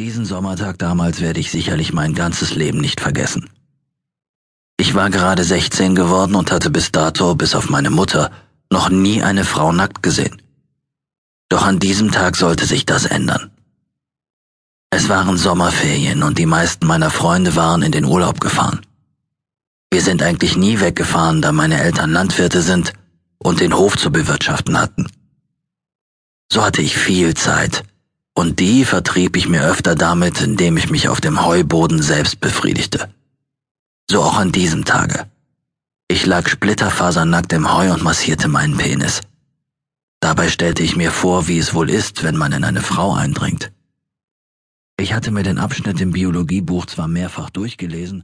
Diesen Sommertag damals werde ich sicherlich mein ganzes Leben nicht vergessen. Ich war gerade 16 geworden und hatte bis dato, bis auf meine Mutter, noch nie eine Frau nackt gesehen. Doch an diesem Tag sollte sich das ändern. Es waren Sommerferien und die meisten meiner Freunde waren in den Urlaub gefahren. Wir sind eigentlich nie weggefahren, da meine Eltern Landwirte sind und den Hof zu bewirtschaften hatten. So hatte ich viel Zeit, und die vertrieb ich mir öfter damit, indem ich mich auf dem Heuboden selbst befriedigte. So auch an diesem Tage. Ich lag splitterfasernackt im Heu und massierte meinen Penis. Dabei stellte ich mir vor, wie es wohl ist, wenn man in eine Frau eindringt. Ich hatte mir den Abschnitt im Biologiebuch zwar mehrfach durchgelesen,